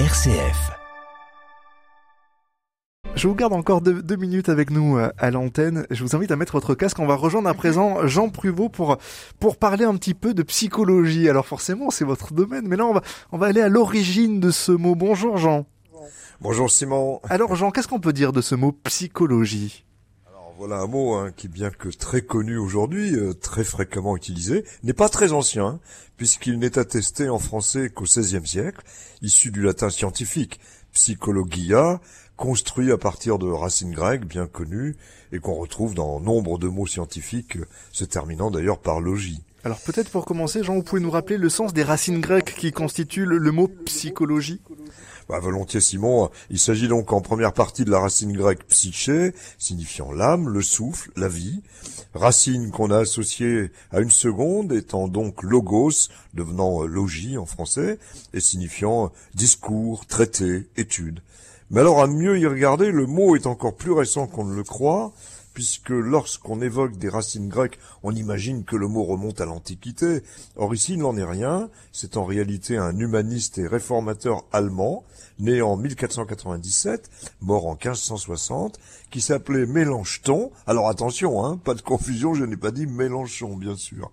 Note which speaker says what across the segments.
Speaker 1: RCF.
Speaker 2: Je vous garde encore deux, deux minutes avec nous euh, à l'antenne. Je vous invite à mettre votre casque. On va rejoindre à présent Jean Pruvot pour pour parler un petit peu de psychologie. Alors forcément, c'est votre domaine, mais là on va on va aller à l'origine de ce mot. Bonjour Jean.
Speaker 3: Bonjour Simon.
Speaker 2: Alors Jean, qu'est-ce qu'on peut dire de ce mot psychologie?
Speaker 3: Voilà un mot hein, qui, bien que très connu aujourd'hui, euh, très fréquemment utilisé, n'est pas très ancien, hein, puisqu'il n'est attesté en français qu'au XVIe siècle, issu du latin scientifique psychologia, construit à partir de racines grecques bien connues et qu'on retrouve dans nombre de mots scientifiques, euh, se terminant d'ailleurs par logis.
Speaker 2: Alors peut-être pour commencer, Jean, vous pouvez nous rappeler le sens des racines grecques qui constituent le mot psychologie?
Speaker 3: Bah, volontiers Simon, il s'agit donc en première partie de la racine grecque psyché, signifiant l'âme, le souffle, la vie, racine qu'on a associée à une seconde, étant donc logos, devenant euh, logis en français, et signifiant discours, traité, étude. Mais alors à mieux y regarder, le mot est encore plus récent qu'on ne le croit, puisque lorsqu'on évoque des racines grecques, on imagine que le mot remonte à l'Antiquité. Or ici, il n'en est rien. C'est en réalité un humaniste et réformateur allemand, né en 1497, mort en 1560, qui s'appelait Mélenchon. Alors attention, hein, pas de confusion, je n'ai pas dit Mélenchon, bien sûr.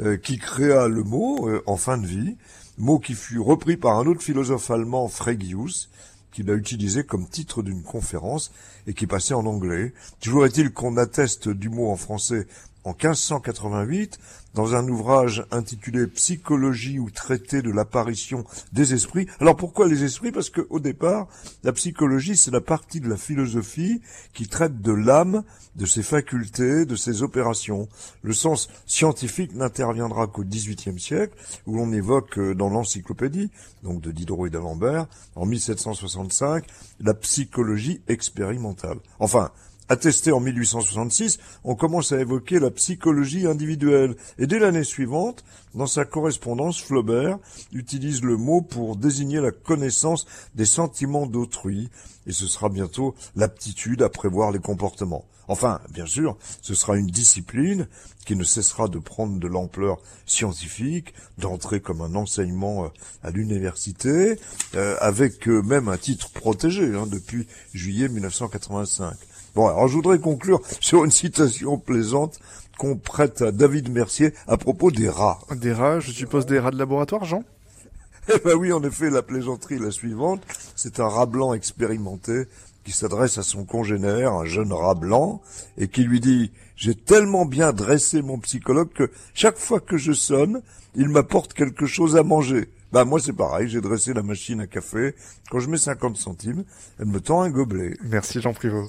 Speaker 3: Euh, qui créa le mot euh, en fin de vie, mot qui fut repris par un autre philosophe allemand, Fregius, qu'il a utilisé comme titre d'une conférence et qui passait en anglais. Toujours est-il qu'on atteste du mot en français en 1588 dans un ouvrage intitulé Psychologie ou traité de l'apparition des esprits. Alors pourquoi les esprits? Parce que au départ, la psychologie c'est la partie de la philosophie qui traite de l'âme, de ses facultés, de ses opérations. Le sens scientifique n'interviendra qu'au XVIIIe siècle, où l'on évoque euh, dans l'encyclopédie, donc de Diderot et d'Alembert, en 1765, la psychologie expérimentale. Enfin, Attesté en 1866, on commence à évoquer la psychologie individuelle. Et dès l'année suivante, dans sa correspondance, Flaubert utilise le mot pour désigner la connaissance des sentiments d'autrui. Et ce sera bientôt l'aptitude à prévoir les comportements. Enfin, bien sûr, ce sera une discipline qui ne cessera de prendre de l'ampleur scientifique, d'entrer comme un enseignement euh, à l'université, euh, avec euh, même un titre protégé hein, depuis juillet 1985. Bon, alors je voudrais conclure sur une citation plaisante qu'on prête à David Mercier à propos des rats.
Speaker 2: Des rats, je suppose des rats de laboratoire, Jean?
Speaker 3: Eh ben oui, en effet, la plaisanterie est la suivante. C'est un rat blanc expérimenté qui s'adresse à son congénère, un jeune rat blanc, et qui lui dit « J'ai tellement bien dressé mon psychologue que chaque fois que je sonne, il m'apporte quelque chose à manger. » Bah moi c'est pareil, j'ai dressé la machine à café. Quand je mets 50 centimes, elle me tend un gobelet.
Speaker 2: Merci Jean Privot.